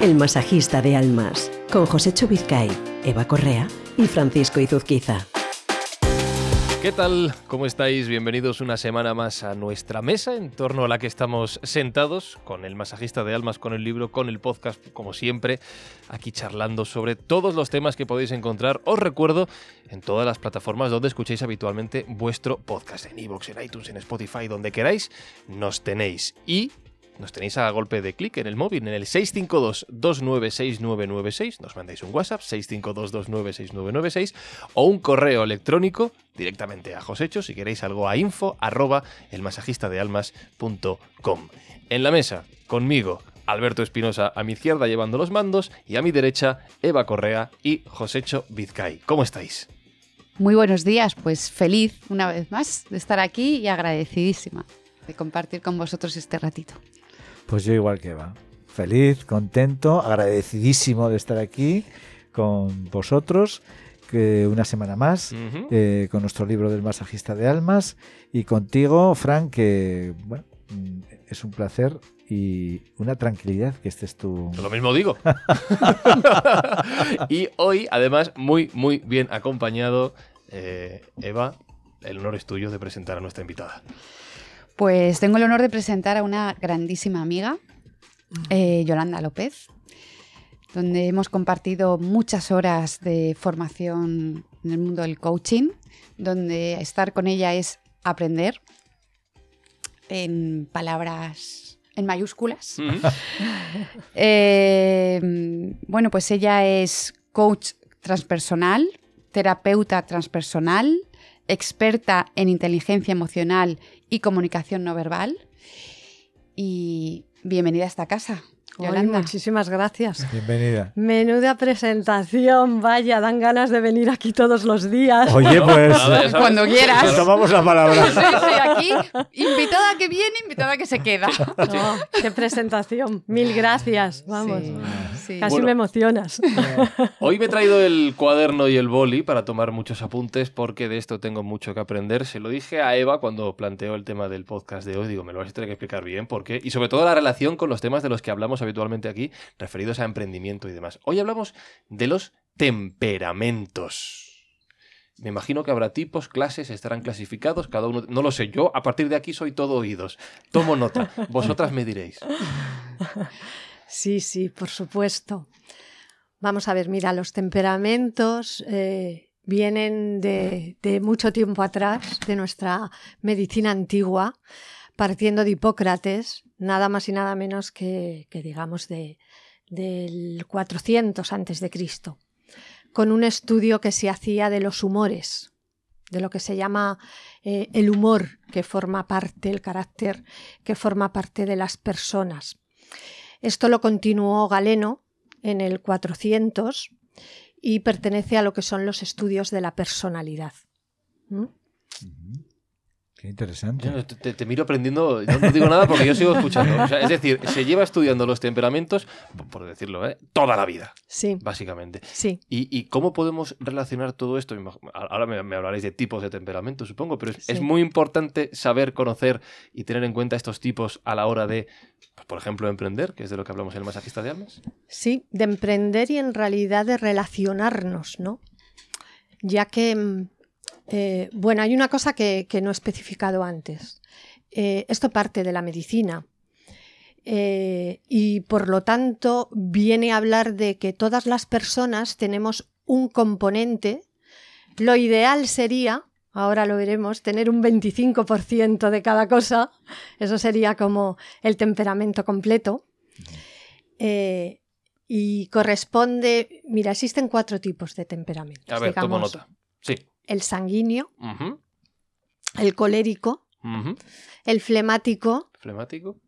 El masajista de almas, con José Vizcay, Eva Correa y Francisco Izuzquiza. ¿Qué tal? ¿Cómo estáis? Bienvenidos una semana más a nuestra mesa en torno a la que estamos sentados con el masajista de almas, con el libro, con el podcast, como siempre, aquí charlando sobre todos los temas que podéis encontrar. Os recuerdo en todas las plataformas donde escuchéis habitualmente vuestro podcast, en iVoox, en iTunes, en Spotify, donde queráis, nos tenéis. Y nos tenéis a golpe de clic en el móvil, en el 652-296996. Nos mandáis un WhatsApp, 652-296996. O un correo electrónico directamente a Josecho, si queréis algo a info arroba elmasajistadealmas.com. En la mesa, conmigo, Alberto Espinosa a mi izquierda llevando los mandos y a mi derecha Eva Correa y Josecho Vizcay. ¿Cómo estáis? Muy buenos días, pues feliz una vez más de estar aquí y agradecidísima de compartir con vosotros este ratito. Pues yo igual que Eva. Feliz, contento, agradecidísimo de estar aquí con vosotros que una semana más eh, con nuestro libro del masajista de almas y contigo, Frank, que bueno, mm, es un placer y una tranquilidad que estés tú. Lo mismo digo. y hoy, además, muy, muy bien acompañado, eh, Eva, el honor es tuyo de presentar a nuestra invitada. Pues tengo el honor de presentar a una grandísima amiga, eh, Yolanda López, donde hemos compartido muchas horas de formación en el mundo del coaching, donde estar con ella es aprender en palabras en mayúsculas. Eh, bueno, pues ella es coach transpersonal, terapeuta transpersonal, experta en inteligencia emocional y comunicación no verbal. Y bienvenida a esta casa. Yolanda. muchísimas gracias. Bienvenida. Menuda presentación, vaya, dan ganas de venir aquí todos los días. Oye, pues cuando quieras. Tomamos la palabra. Sí, sí, aquí, invitada que viene, invitada que se queda. Oh, qué presentación, mil gracias. Vamos. Casi me emocionas. Hoy me he traído el cuaderno y el boli para tomar muchos apuntes porque de esto tengo mucho que aprender. Se lo dije a Eva cuando planteó el tema del podcast de hoy. Digo, me lo vas a tener que explicar bien por qué. Y sobre todo la relación con los temas de los que hablamos habitualmente aquí, referidos a emprendimiento y demás. Hoy hablamos de los temperamentos. Me imagino que habrá tipos, clases, estarán clasificados, cada uno, no lo sé, yo a partir de aquí soy todo oídos. Tomo nota, vosotras me diréis. Sí, sí, por supuesto. Vamos a ver, mira, los temperamentos eh, vienen de, mucho tiempo atrás, de nuestra medicina antigua, partiendo de Hipócrates, nada más y nada menos que, digamos, de, del 400 antes de Cristo, con un estudio que se hacía de los humores, de lo que se llama eh, el humor que forma parte, el carácter que forma parte de las personas. Esto lo continuó Galeno en el 400 y pertenece a lo que son los estudios de la personalidad. Qué interesante. te, miro aprendiendo, no, digo nada porque yo sigo escuchando. es decir, se lleva estudiando los temperamentos, por decirlo, ¿eh? toda la vida. Sí. Básicamente. Sí. ¿Y, cómo podemos relacionar todo esto? Ahora me, hablaréis de tipos de temperamento, supongo, pero es, muy importante saber, conocer y tener en cuenta estos tipos a la hora de, pues, por ejemplo, emprender, que es de lo que hablamos en el masajista de almas. Sí, de emprender y en realidad de relacionarnos, ¿no? Ya que mm, eh, bueno, hay una cosa que, no he especificado antes. Eh, esto parte de la medicina. Eh, y por lo tanto viene a hablar de que todas las personas tenemos un componente. Lo ideal sería, ahora lo veremos, tener un 25% de cada cosa. Eso sería como el temperamento completo. y corresponde, mira, existen cuatro tipos de temperamento. A ver, tomo nota. Sí el sanguíneo, el colérico, el flemático, flemático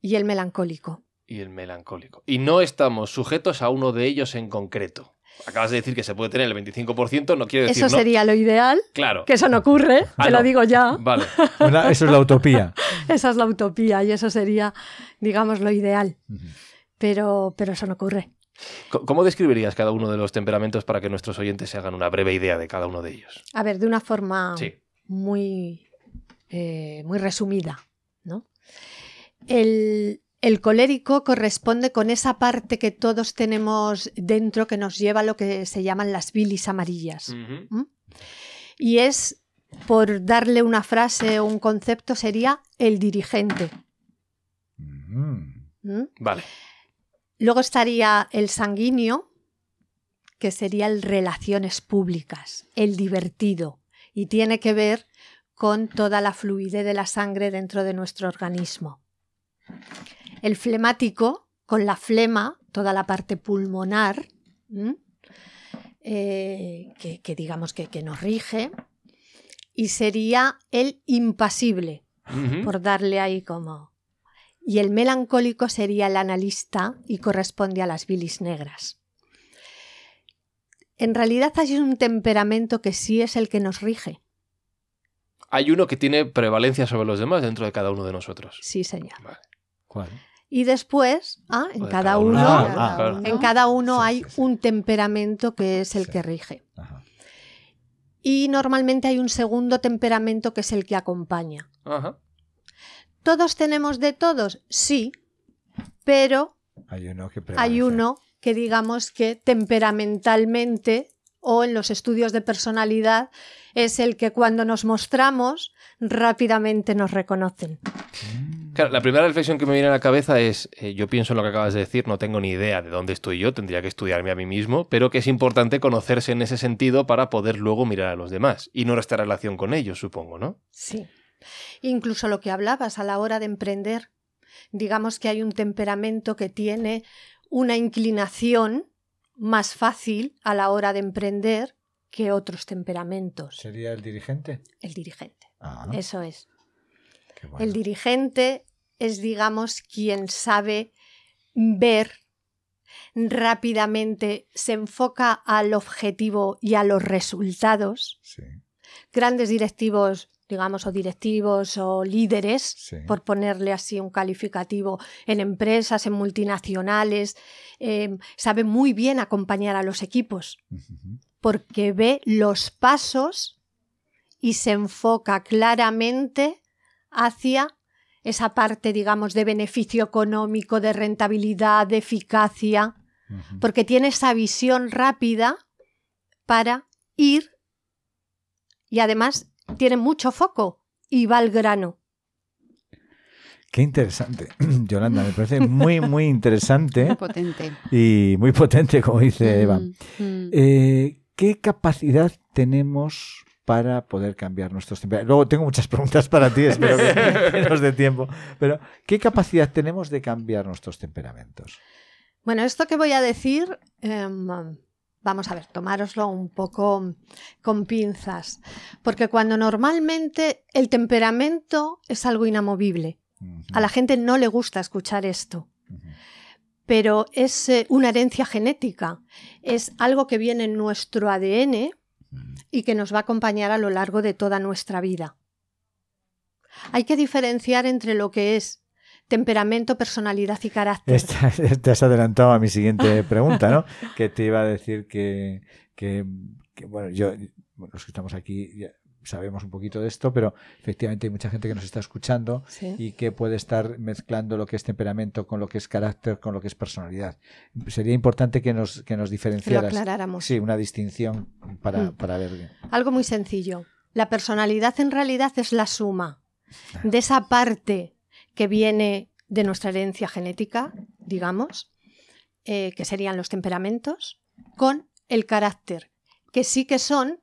y el melancólico. Y el melancólico. Y no estamos sujetos a uno de ellos en concreto. Acabas de decir que se puede tener el 25%, no quiero decir Eso sería lo ideal. Claro. Que eso no ocurre, ah, te lo digo ya. Vale. eso es la utopía. Esa es la utopía y eso sería, digamos, lo ideal. pero, pero eso no ocurre. ¿Cómo describirías cada uno de los temperamentos para que nuestros oyentes se hagan una breve idea de cada uno de ellos? A ver, de una forma muy, eh, muy resumida. ¿no? El, el colérico corresponde con esa parte que todos tenemos dentro que nos lleva a lo que se llaman las bilis amarillas. ¿Mm? Y es, por darle una frase o un concepto, sería el dirigente. Mm. ¿Mm? Vale. Luego estaría el sanguíneo, que sería el relaciones públicas, el divertido, y tiene que ver con toda la fluidez de la sangre dentro de nuestro organismo. El flemático, con la flema, toda la parte pulmonar, eh, que, que digamos que, que nos rige, y sería el impasible, por darle ahí como... Y el melancólico sería el analista y corresponde a las bilis negras. En realidad hay un temperamento que sí es el que nos rige. Hay uno que tiene prevalencia sobre los demás dentro de cada uno de nosotros. Sí, señor. ¿Cuál? Y después, ah, en cada cada uno. Ah, ah, en cada uno Sí, hay sí, sí. un temperamento que es el Sí. que rige. Ajá. Y normalmente hay un segundo temperamento que es el que acompaña. Ajá. ¿Todos tenemos de todos? Sí, pero Hay uno que hay prevalece. uno que digamos que temperamentalmente o en los estudios de personalidad es el que cuando nos mostramos rápidamente nos reconocen. Mm. Claro, la primera reflexión que me viene a la cabeza es, eh, yo pienso en lo que acabas de decir, no tengo ni idea de dónde estoy yo, tendría que estudiarme a mí mismo, pero que es importante conocerse en ese sentido para poder luego mirar a los demás y no nuestra relación con ellos, supongo, ¿no? Sí. Incluso lo que hablabas a la hora de emprender, digamos que hay un temperamento que tiene una inclinación más fácil a la hora de emprender que otros temperamentos. ¿Sería el dirigente? El dirigente. Ah, Eso es. bueno. El dirigente es, digamos, quien sabe ver rápidamente, se enfoca al objetivo y a los resultados. Sí, Grandes directivos, digamos, o directivos o líderes, sí. por ponerle así un calificativo, en empresas, en multinacionales, eh, sabe muy bien acompañar a los equipos porque ve los pasos y se enfoca claramente hacia esa parte, digamos, de beneficio económico, de rentabilidad, de eficacia, porque tiene esa visión rápida para ir y además tiene mucho foco y va al grano. Qué interesante, Yolanda, me parece muy, muy interesante Potente. y muy potente, como dice Eva. Mm, mm. Eh, ¿Qué capacidad tenemos para poder cambiar nuestros temperamentos? Luego tengo muchas preguntas para ti, espero que, que nos dé tiempo. Pero, ¿qué capacidad tenemos de cambiar nuestros temperamentos? Bueno, esto que voy a decir, em, vamos a ver, tomároslo un poco con pinzas, porque cuando normalmente el temperamento es algo inamovible, a la gente no le gusta escuchar esto. pero es eh, una herencia genética, es algo que viene en nuestro ADN y que nos va a acompañar a lo largo de toda nuestra vida. Hay que diferenciar entre lo que es temperamento, personalidad y carácter. Te has adelantado a mi siguiente pregunta, ¿no? que te iba a decir que, que- que, bueno, yo, bueno, los que estamos aquí ya sabemos un poquito de esto, pero efectivamente hay mucha gente que nos está escuchando Sí. y que puede estar mezclando lo que es temperamento con lo que es carácter, con lo que es personalidad. Sería importante que nos, que nos Que diferenciaras. aclaráramos. Sí, una distinción para, Mm. para ver. Algo muy sencillo. La personalidad en realidad es la suma de esa parte que viene de nuestra herencia genética, digamos, eh, que serían los temperamentos, con el carácter, que sí que son,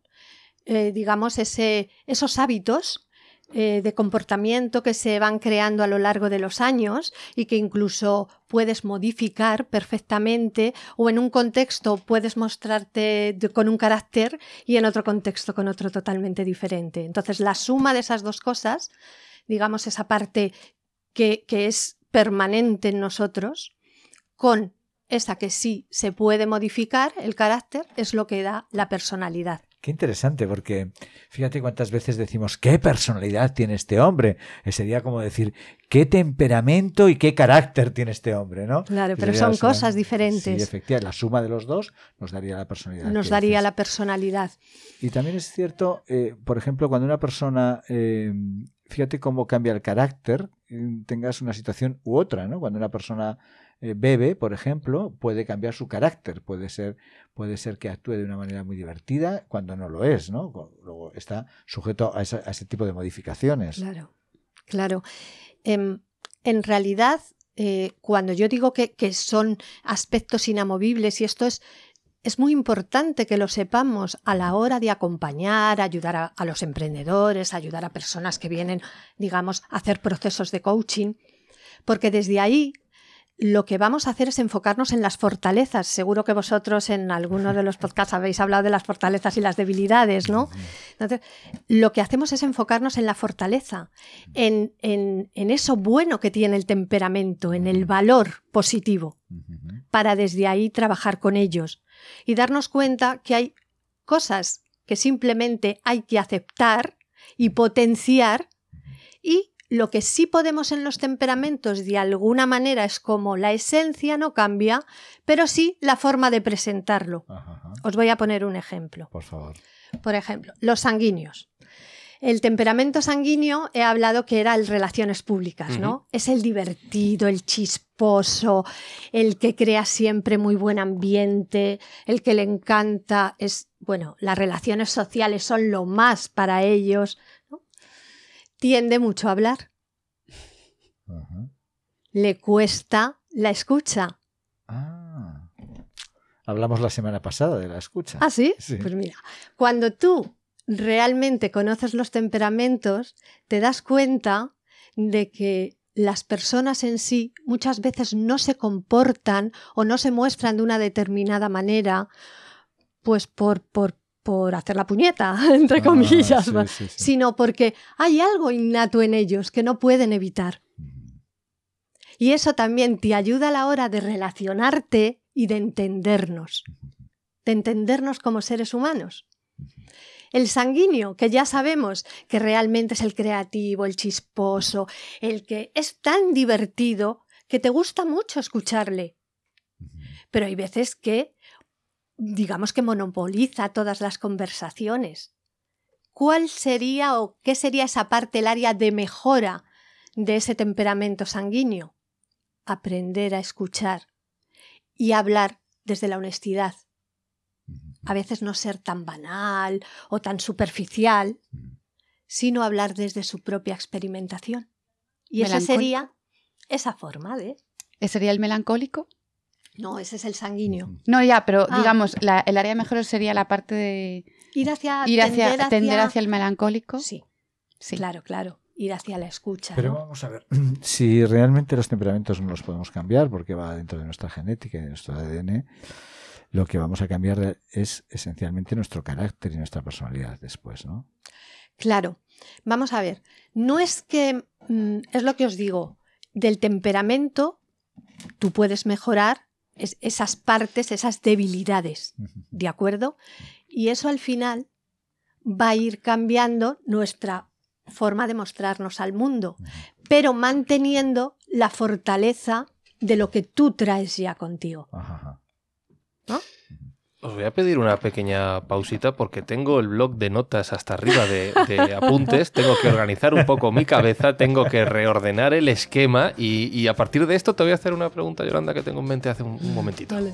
eh, digamos, ese, esos hábitos eh, de comportamiento que se van creando a lo largo de los años y que incluso puedes modificar perfectamente o en un contexto puedes mostrarte con un carácter y en otro contexto con otro totalmente diferente. Entonces la suma de esas dos cosas, digamos esa parte que, que es permanente en nosotros, con esa que sí se puede modificar, el carácter, es lo que da la personalidad. Qué interesante, porque fíjate cuántas veces decimos, ¿qué personalidad tiene este hombre? Sería como decir, ¿qué temperamento y qué carácter tiene este hombre? ¿no? Claro, pero son suma- cosas Sí, diferentes. efectivamente, la suma de los dos nos daría la personalidad. Nos daría dices. la personalidad. Y también es cierto, eh, por ejemplo, cuando una persona, eh, fíjate cómo cambia el carácter tengas una situación u otra, ¿no? Cuando una persona eh, bebe, por ejemplo, puede cambiar su carácter, puede ser, puede ser que actúe de una manera muy divertida cuando no lo es, ¿no? Luego está sujeto a, ese tipo de modificaciones. Claro, claro. Em, en realidad, eh, cuando yo digo que, que, son aspectos inamovibles, y esto es es muy importante que lo sepamos a la hora de acompañar, ayudar a, los emprendedores, ayudar a personas que vienen, digamos, a hacer procesos de coaching, porque desde ahí lo que vamos a hacer es enfocarnos en las fortalezas. Seguro que vosotros en alguno de los podcasts habéis hablado de las fortalezas y las debilidades, ¿no? Entonces, lo que hacemos es enfocarnos en la fortaleza, en, en, en eso bueno que tiene el temperamento, en el valor positivo, para desde ahí trabajar con ellos y darnos cuenta que hay cosas que simplemente hay que aceptar y potenciar y lo que sí podemos en los temperamentos de alguna manera es como la esencia no cambia, pero sí la forma de presentarlo. Os voy a poner un ejemplo. Por favor. Por ejemplo, los sanguíneos. El temperamento sanguíneo he hablado que era el relaciones públicas, ¿no? Es el divertido, el chisposo, el que crea siempre muy buen ambiente, el que le encanta, es, bueno, las relaciones sociales son lo más para ellos. Tiende mucho a hablar. Le cuesta la escucha. Ah. Hablamos la semana pasada de la escucha. ¿Ah, sí? sí? Pues mira, cuando tú realmente conoces los temperamentos, te das cuenta de que las personas en sí muchas veces no se comportan o no se muestran de una determinada manera, pues por, por, por hacer la puñeta, entre ah, comillas, sino porque hay algo innato en ellos que no pueden evitar. Y eso también te ayuda a la hora de relacionarte y de entendernos, de entendernos como seres humanos. El sanguíneo, que ya sabemos que realmente es el creativo, el chisposo, el que es tan divertido que te gusta mucho escucharle. Pero hay veces que, digamos que monopoliza todas las conversaciones. ¿Cuál sería o qué sería esa parte, el área de mejora de ese temperamento sanguíneo? Aprender a escuchar y hablar desde la honestidad a veces no ser tan banal o tan superficial, sino hablar desde su propia experimentación. Y esa sería esa forma de... ¿Ese sería el melancólico? No, ese es el sanguíneo. No, ya, pero ah. digamos, el área mejor sería la parte de... Ir hacia... Ir hacia, tender hacia... el melancólico. Sí, sí. Claro, claro. Ir hacia la escucha. Pero vamos a ver, si realmente los temperamentos no los podemos cambiar porque va dentro de nuestra genética y de nuestro ADN, lo que vamos a cambiar es esencialmente nuestro carácter y nuestra personalidad después, ¿no? Claro. Vamos a ver, no es que, mm, es lo que os digo, del temperamento tú puedes mejorar esas partes, esas debilidades, ¿de acuerdo? Y eso al final va a ir cambiando nuestra forma de mostrarnos al mundo, pero manteniendo la fortaleza de lo que tú traes ya contigo. Os voy a pedir una pequeña pausita porque tengo el blog de notas hasta arriba de, apuntes, tengo que organizar un poco mi cabeza, tengo que reordenar el esquema y, a partir de esto te voy a hacer una pregunta, Yolanda, que tengo en mente hace un, momentito. Vale.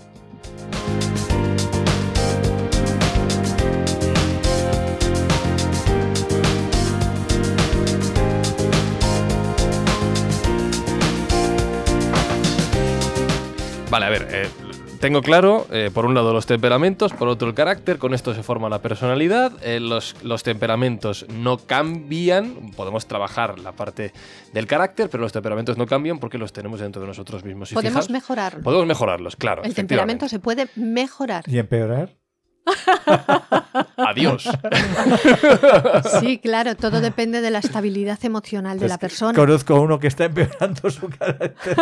Vale, a ver, eh, tengo claro, eh, por un lado los temperamentos, por otro el carácter, con esto se forma la personalidad, eh, los, los, temperamentos no cambian, podemos trabajar la parte del carácter, pero los temperamentos no cambian porque los tenemos dentro de nosotros mismos. podemos mejorarlos. Podemos mejorarlos, claro. El temperamento se puede mejorar. ¿Y empeorar? Adiós. Sí, claro, todo depende de la estabilidad emocional de la persona. Conozco a uno que está empeorando su carácter,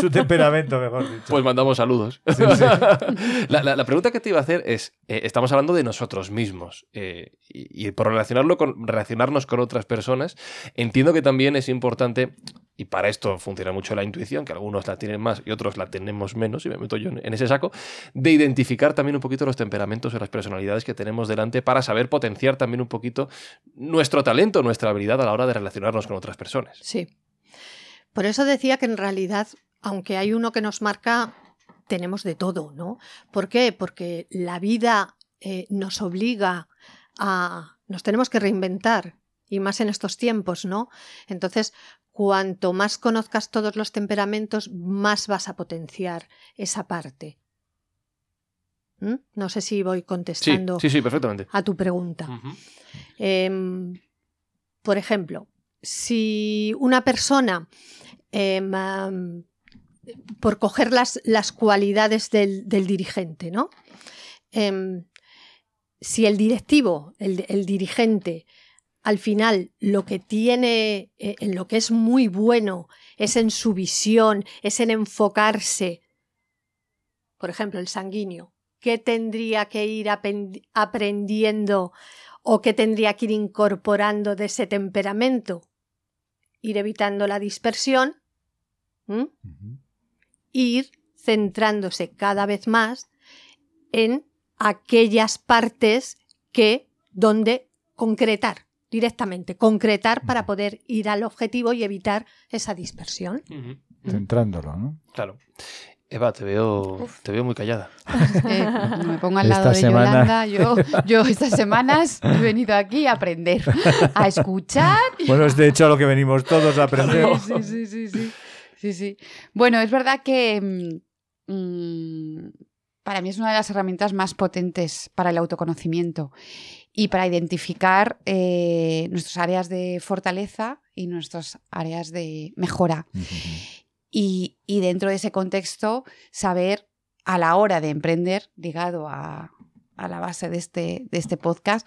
su temperamento, mejor dicho. Pues mandamos saludos. La, pregunta que te iba a hacer es, eh, estamos hablando de nosotros mismos eh, y, y, por relacionarlo con, relacionarnos con otras personas, entiendo que también es importante y para esto funciona mucho la intuición, que algunos la tienen más y otros la tenemos menos, y me meto yo en ese saco, de identificar también un poquito los temperamentos y las personalidades que tenemos delante para saber potenciar también un poquito nuestro talento, nuestra habilidad a la hora de relacionarnos con otras personas. Sí. Por eso decía que en realidad, aunque hay uno que nos marca, tenemos de todo, ¿no? ¿Por qué? Porque la vida eh, nos obliga a... nos tenemos que reinventar, y más en estos tiempos, ¿no? Entonces, cuanto más conozcas todos los temperamentos, más vas a potenciar esa parte. ¿Mm? No sé si voy contestando sí, sí, perfectamente. a tu pregunta. Em, por ejemplo, si una persona, em, por coger las, las cualidades del, dirigente, ¿no? Em, si el directivo, el, dirigente, al final lo que tiene, eh, en lo que es muy bueno, es en su visión, es en enfocarse. Por ejemplo, el sanguíneo. ¿Qué tendría que ir aprendiendo o qué tendría que ir incorporando de ese temperamento? Ir evitando la dispersión, ir centrándose cada vez más en aquellas partes que donde concretar directamente, concretar para poder ir al objetivo y evitar esa dispersión. Centrándolo, ¿no? Claro. Eva, te veo, te veo muy callada. me pongo al lado de Yolanda. Yo, yo estas semanas he venido aquí a aprender, a escuchar. Bueno, es de hecho lo que venimos todos a aprender. Sí, sí, sí, sí. sí, sí. Bueno, es verdad que mm, mm, para mí es una de las herramientas más potentes para el autoconocimiento y para identificar eh, nuestras áreas de fortaleza y nuestras áreas de mejora y, dentro de ese contexto saber a la hora de emprender, ligado a, la base de este, de este podcast,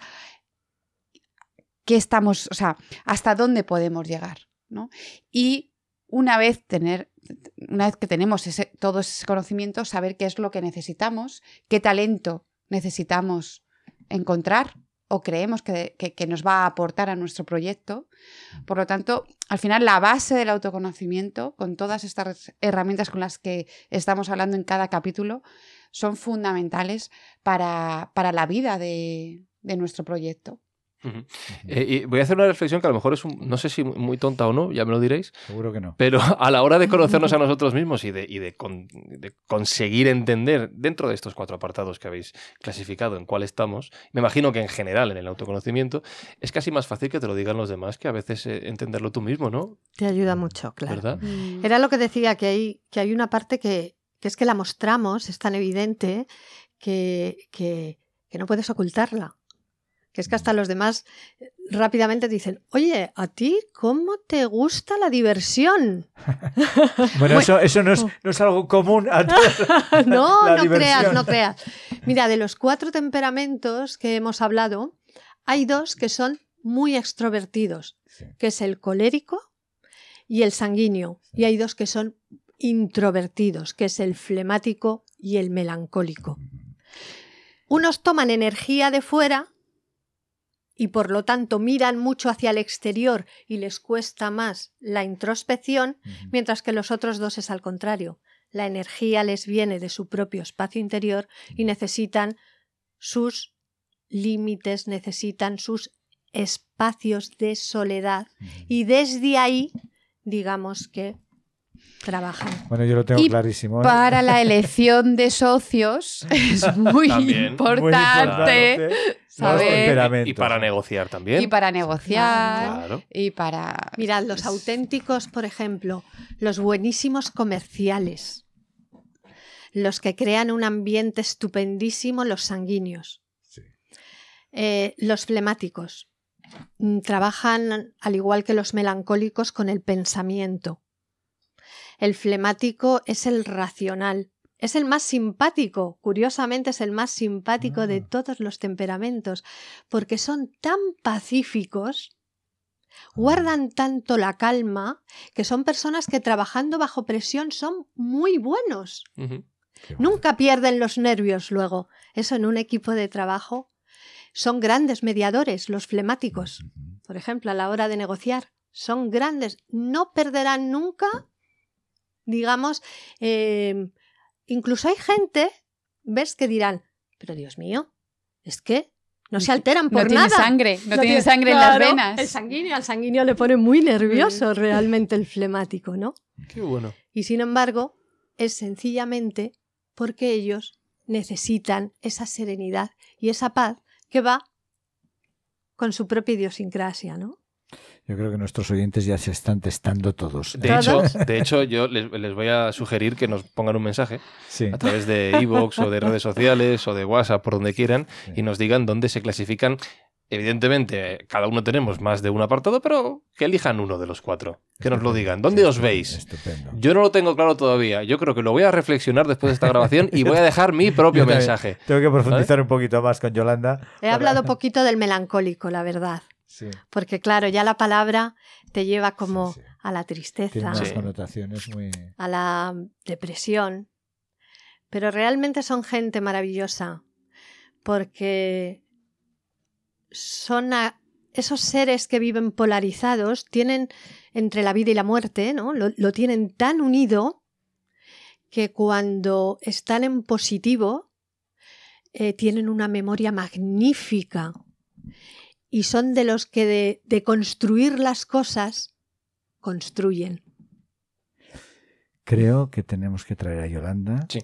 qué estamos, o sea, hasta dónde podemos llegar. ¿no? Y una vez tener, una vez que tenemos ese, todo ese conocimiento, saber qué es lo que necesitamos, qué talento necesitamos encontrar o creemos que, nos va a aportar a nuestro proyecto. Por lo tanto, al final la base del autoconocimiento, con todas estas herramientas con las que estamos hablando en cada capítulo, son fundamentales para, la vida de nuestro proyecto. Eh, y voy a hacer una reflexión que a lo mejor es, no sé si muy tonta o no, ya me lo diréis. Seguro que no. Pero a la hora de conocernos a nosotros mismos y, de, de, conseguir entender dentro de estos cuatro apartados que habéis clasificado en cuál estamos, me imagino que en general en el autoconocimiento es casi más fácil que te lo digan los demás que a veces eh, entenderlo tú mismo, ¿no? Te ayuda mucho, claro. ¿Verdad? Mm. Era lo que decía, que hay, que hay una parte que, es que la mostramos, es tan evidente que, que no puedes ocultarla que es que hasta los demás eh, rápidamente dicen, oye, ¿a ti cómo te gusta la diversión? bueno, eso, eso no, es, algo común. A no, no creas, no creas. Mira, de los cuatro temperamentos que hemos hablado, hay dos que son muy extrovertidos, que es el colérico y el sanguíneo. Y hay dos que son introvertidos, que es el flemático y el melancólico. Unos toman energía de fuera y por lo tanto miran mucho hacia el exterior y les cuesta más la introspección, mientras que los otros dos es al contrario. La energía les viene de su propio espacio interior y necesitan sus límites, necesitan sus espacios de soledad y desde ahí digamos que trabajan. Bueno, yo lo tengo clarísimo. ¿eh? Para la elección de socios es muy importante y para negociar también. Y para negociar. Y para. Mirad, los auténticos, por ejemplo, los buenísimos comerciales. Los que crean un ambiente estupendísimo, los sanguíneos. Eh, los flemáticos. Mm, trabajan, al igual que los melancólicos, con el pensamiento. El flemático es el racional, es el más simpático, curiosamente es el más simpático de ah. todos los temperamentos, porque son tan pacíficos, guardan tanto la calma, que son personas que trabajando bajo presión son muy buenos. Nunca pierden los nervios luego. Eso en un equipo de trabajo son grandes mediadores, los flemáticos. Por ejemplo, a la hora de negociar, son grandes. No perderán nunca, digamos, eh, Incluso hay gente, ves, que dirán, pero Dios mío, es que no se alteran por no nada. Tiene sangre, no, tiene sangre en las venas. El sanguíneo, al sanguíneo le pone muy nervioso realmente el flemático, ¿no? Qué bueno. Y sin embargo, es sencillamente porque ellos necesitan esa serenidad y esa paz que va con su propia idiosincrasia, ¿no? Yo creo que nuestros oyentes ya se están testando todos. De hecho, de hecho yo les, les, voy a sugerir que nos pongan un mensaje sí. a través de iVoox o de redes sociales o de WhatsApp, por donde quieran, sí. y nos digan dónde se clasifican. Evidentemente, cada uno tenemos más de un apartado, pero que elijan uno de los cuatro. Que nos lo digan. ¿Dónde sí, os veis? Estupendo. Yo no lo tengo claro todavía. Yo creo que lo voy a reflexionar después de esta grabación y voy a dejar mi propio mensaje. Tengo que profundizar un poquito más con Yolanda. He para... hablado poquito del melancólico, la verdad. Sí. Porque claro, ya la palabra te lleva como sí, sí. a la tristeza, Tiene unas connotaciones muy... a la depresión. Pero realmente son gente maravillosa porque son a esos seres que viven polarizados, tienen entre la vida y la muerte, ¿no? Lo, lo tienen tan unido que cuando están en positivo eh, tienen una memoria magnífica y son de los que de, de construir las cosas construyen. Creo que tenemos que traer a Yolanda. Sí.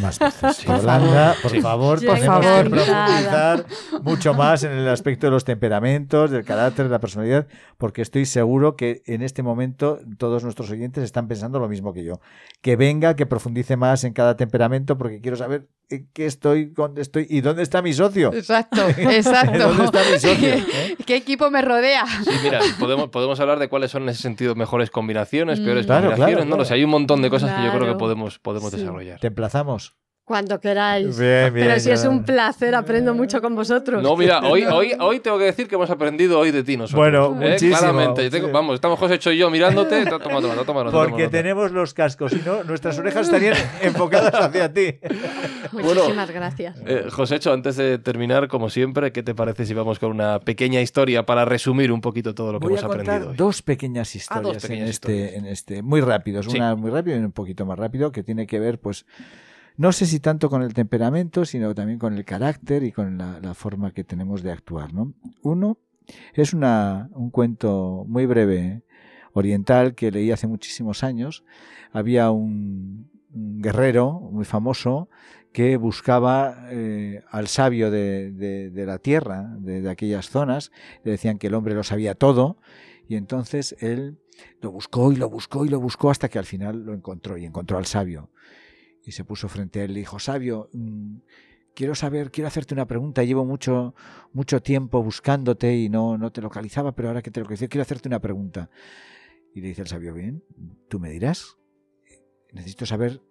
Más veces. Sí, Yolanda, por favor, tenemos que profundizar mucho más en el aspecto de los temperamentos, del carácter, de la personalidad, porque estoy seguro que en este momento todos nuestros oyentes están pensando lo mismo que yo. Que venga, que profundice más en cada temperamento, porque quiero saber en qué estoy, dónde estoy y dónde está mi socio. Exacto, exacto. ¿Dónde está mi socio? ¿Eh? ¿Qué equipo me rodea? Sí, mira, podemos, podemos hablar de cuáles son en ese sentido mejores combinaciones, peores Mm. Claro, combinaciones. claro, no lo claro. sé, hay un montón de cosas que yo creo que Claro. podemos, podemos Sí. desarrollar. Te emplazamos. Cuando queráis. Bien, bien, Pero si es un placer, aprendo mucho con vosotros. No, mira, hoy, hoy, hoy tengo que decir que hemos aprendido hoy de ti nosotros. Bueno, ¿eh? muchísimo. Claramente. Tengo- Sí. vamos, estamos José Hecho y yo mirándote. Toma, toma, toma, toma, toma, Porque toma. tenemos los cascos, si no, nuestras orejas estarían enfocadas hacia ti. Muchísimas gracias. Eh, Josécho, antes de terminar, como siempre, ¿qué te parece si vamos con una pequeña historia para resumir un poquito todo lo que Voy hemos a contar aprendido hoy? dos pequeñas historias, Ah, dos pequeñas en, este, historias. en este, muy rápidos, Sí. una muy rápido y un poquito más rápido, que tiene que ver, pues, no sé si tanto con el temperamento, sino también con el carácter y con la, forma que tenemos de actuar, ¿no? Uno es una, un cuento muy breve oriental que leí hace muchísimos años. Había un, guerrero muy famoso que buscaba eh, al sabio de, de- de la tierra, de, de aquellas zonas. Le decían que el hombre lo sabía todo. Y entonces él lo buscó y lo buscó y lo buscó hasta que al final lo encontró y encontró al sabio. Y se puso frente a él y dijo, sabio, mm, quiero saber, quiero hacerte una pregunta. Llevo mucho, mucho tiempo buscándote y no, no te localizaba, pero ahora que te localicé, quiero hacerte una pregunta. Y le dice el sabio, bien, tú me dirás. Necesito saber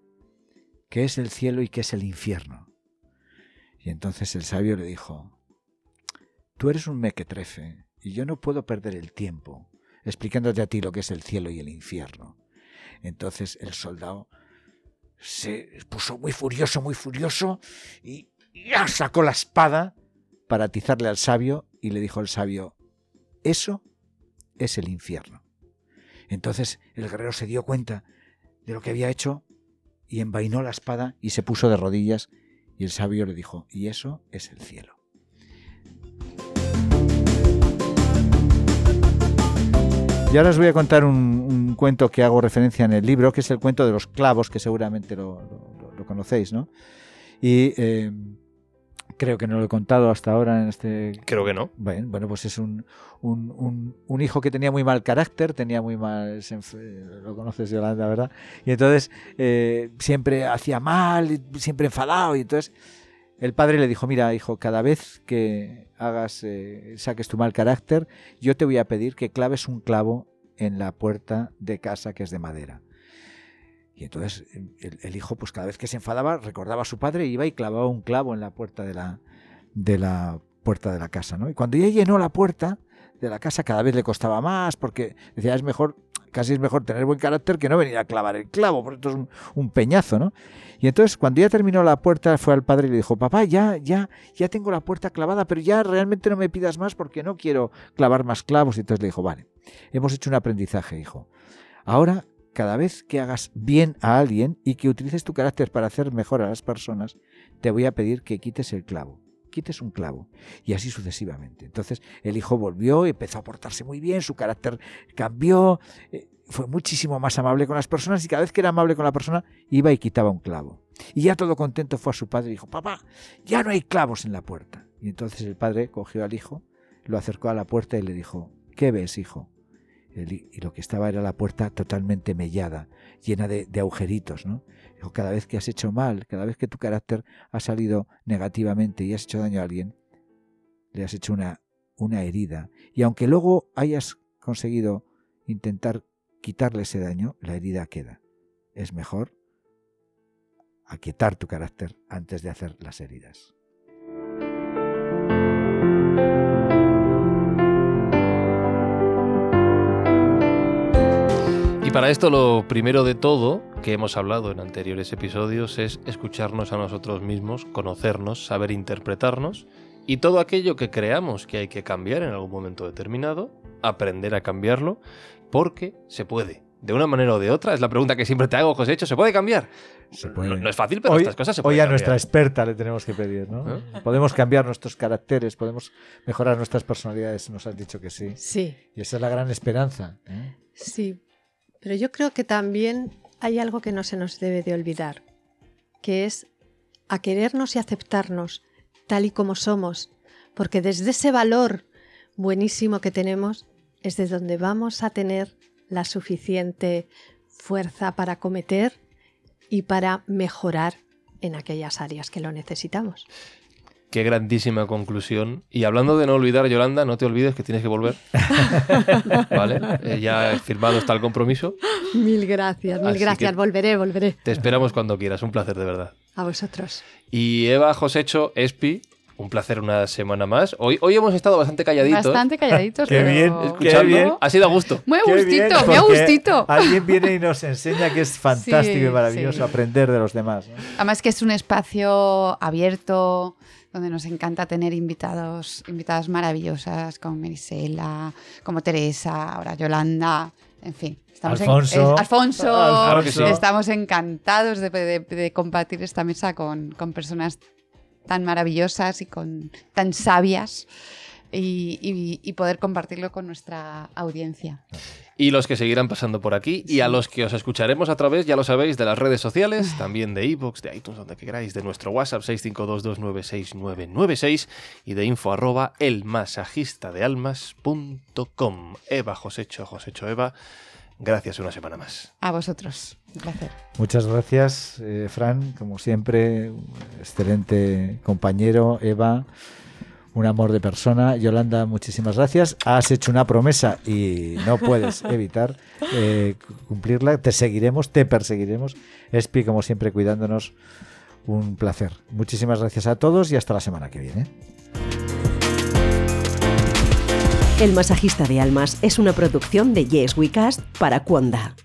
qué es el cielo y qué es el infierno. Y entonces el sabio le dijo, tú eres un mequetrefe y yo no puedo perder el tiempo explicándote a ti lo que es el cielo y el infierno. Entonces el soldado se puso muy furioso, muy furioso y ya sacó la espada para atizarle al sabio y le dijo al sabio, eso es el infierno. Entonces el guerrero se dio cuenta de lo que había hecho y envainó la espada y se puso de rodillas y el sabio le dijo, y eso es el cielo. Y ahora os voy a contar un, un cuento que hago referencia en el libro, que es el cuento de los clavos, que seguramente lo, lo- lo conocéis, ¿no? Y eh, creo que no lo he contado hasta ahora en este Creo que no. bueno, bueno, pues es un, un, un- hijo que tenía muy mal carácter, tenía muy mal, enf- lo conoces Yolanda, ¿verdad? Y entonces eh, siempre hacía mal, siempre enfadado, y entonces el padre le dijo, mira, hijo, cada vez que hagas, eh, saques tu mal carácter, yo te voy a pedir que claves un clavo en la puerta de casa que es de madera. Y entonces el, hijo, pues cada vez que se enfadaba, recordaba a su padre, iba y clavaba un clavo en la puerta de la, de la puerta de la casa, ¿no? Y cuando ya llenó la puerta de la casa, cada vez le costaba más, porque decía, es mejor, casi es mejor tener buen carácter que no venir a clavar el clavo, porque esto es un, un peñazo, ¿no? Y entonces, cuando ya terminó la puerta, fue al padre y le dijo, papá, ya, ya, ya tengo la puerta clavada, pero ya realmente no me pidas más porque no quiero clavar más clavos. Y entonces le dijo, vale, hemos hecho un aprendizaje, hijo. Ahora, cada vez que hagas bien a alguien y que utilices tu carácter para hacer mejor a las personas, te voy a pedir que quites el clavo. Quites un clavo. Y así sucesivamente. Entonces el hijo volvió, empezó a portarse muy bien, su carácter cambió, eh, fue muchísimo más amable con las personas y cada vez que era amable con la persona iba y quitaba un clavo. Y ya todo contento fue a su padre y dijo, papá, ya no hay clavos en la puerta. Y entonces el padre cogió al hijo, lo acercó a la puerta y le dijo, ¿qué ves, hijo? y lo que estaba era la puerta totalmente mellada, llena de, agujeritos. ¿no? Cada vez que has hecho mal, cada vez que tu carácter ha salido negativamente y has hecho daño a alguien, le has hecho una, una herida. Y aunque luego hayas conseguido intentar quitarle ese daño, la herida queda. Es mejor aquietar tu carácter antes de hacer las heridas. Y para esto lo primero de todo que hemos hablado en anteriores episodios es escucharnos a nosotros mismos, conocernos, saber interpretarnos y todo aquello que creamos que hay que cambiar en algún momento determinado, aprender a cambiarlo porque se puede. De una manera o de otra, es la pregunta que siempre te hago, José Hecho, ¿se puede cambiar? No, es fácil, pero estas cosas se pueden Hoy a nuestra experta le tenemos que pedir, ¿no? ¿Eh? Podemos cambiar nuestros caracteres, podemos mejorar nuestras personalidades, nos has dicho que sí. Sí. Y esa es la gran esperanza. ¿eh? Sí, pero yo creo que también hay algo que no se nos debe de olvidar, que es a querernos y aceptarnos tal y como somos, porque desde ese valor buenísimo que tenemos es de donde vamos a tener la suficiente fuerza para cometer y para mejorar en aquellas áreas que lo necesitamos. Qué grandísima conclusión. Y hablando de no olvidar, Yolanda, no te olvides que tienes que volver. ¿Vale? Eh, ya firmado está el compromiso. Mil gracias, mil gracias. Volveré, volveré. Te esperamos cuando quieras. Un placer, de verdad. A vosotros. Y Eva Josecho, Espi, un placer una semana más. Hoy, hoy hemos estado bastante calladitos. Bastante calladitos. qué bien, qué bien. Ha sido a gusto. Muy a gustito, muy a gustito. Alguien viene y nos enseña que es fantástico y maravilloso aprender de los demás. Además que es un espacio abierto donde nos encanta tener invitados, invitadas maravillosas como Merisela, como Teresa, ahora Yolanda, en fin. Estamos Alfonso. Alfonso. Estamos encantados de, compartir esta mesa con, con personas tan maravillosas y con tan sabias y, poder compartirlo con nuestra audiencia. Y los que seguirán pasando por aquí y a los que os escucharemos a través, ya lo sabéis, de las redes sociales, también de iVoox, de iTunes, donde queráis, de nuestro WhatsApp 652296996 y de info arroba elmasajistadealmas.com. Eva, Josecho, Josecho, Eva. Gracias una semana más. A vosotros. Un placer. Muchas gracias, eh, Fran. Como siempre, excelente compañero, Eva. Un amor de persona. Yolanda, muchísimas gracias. Has hecho una promesa y no puedes evitar eh, cumplirla. Te seguiremos, te perseguiremos. Espi, como siempre, cuidándonos. Un placer. Muchísimas gracias a todos y hasta la semana que viene. El masajista de almas es una producción de Yes We Cast para Cuonda.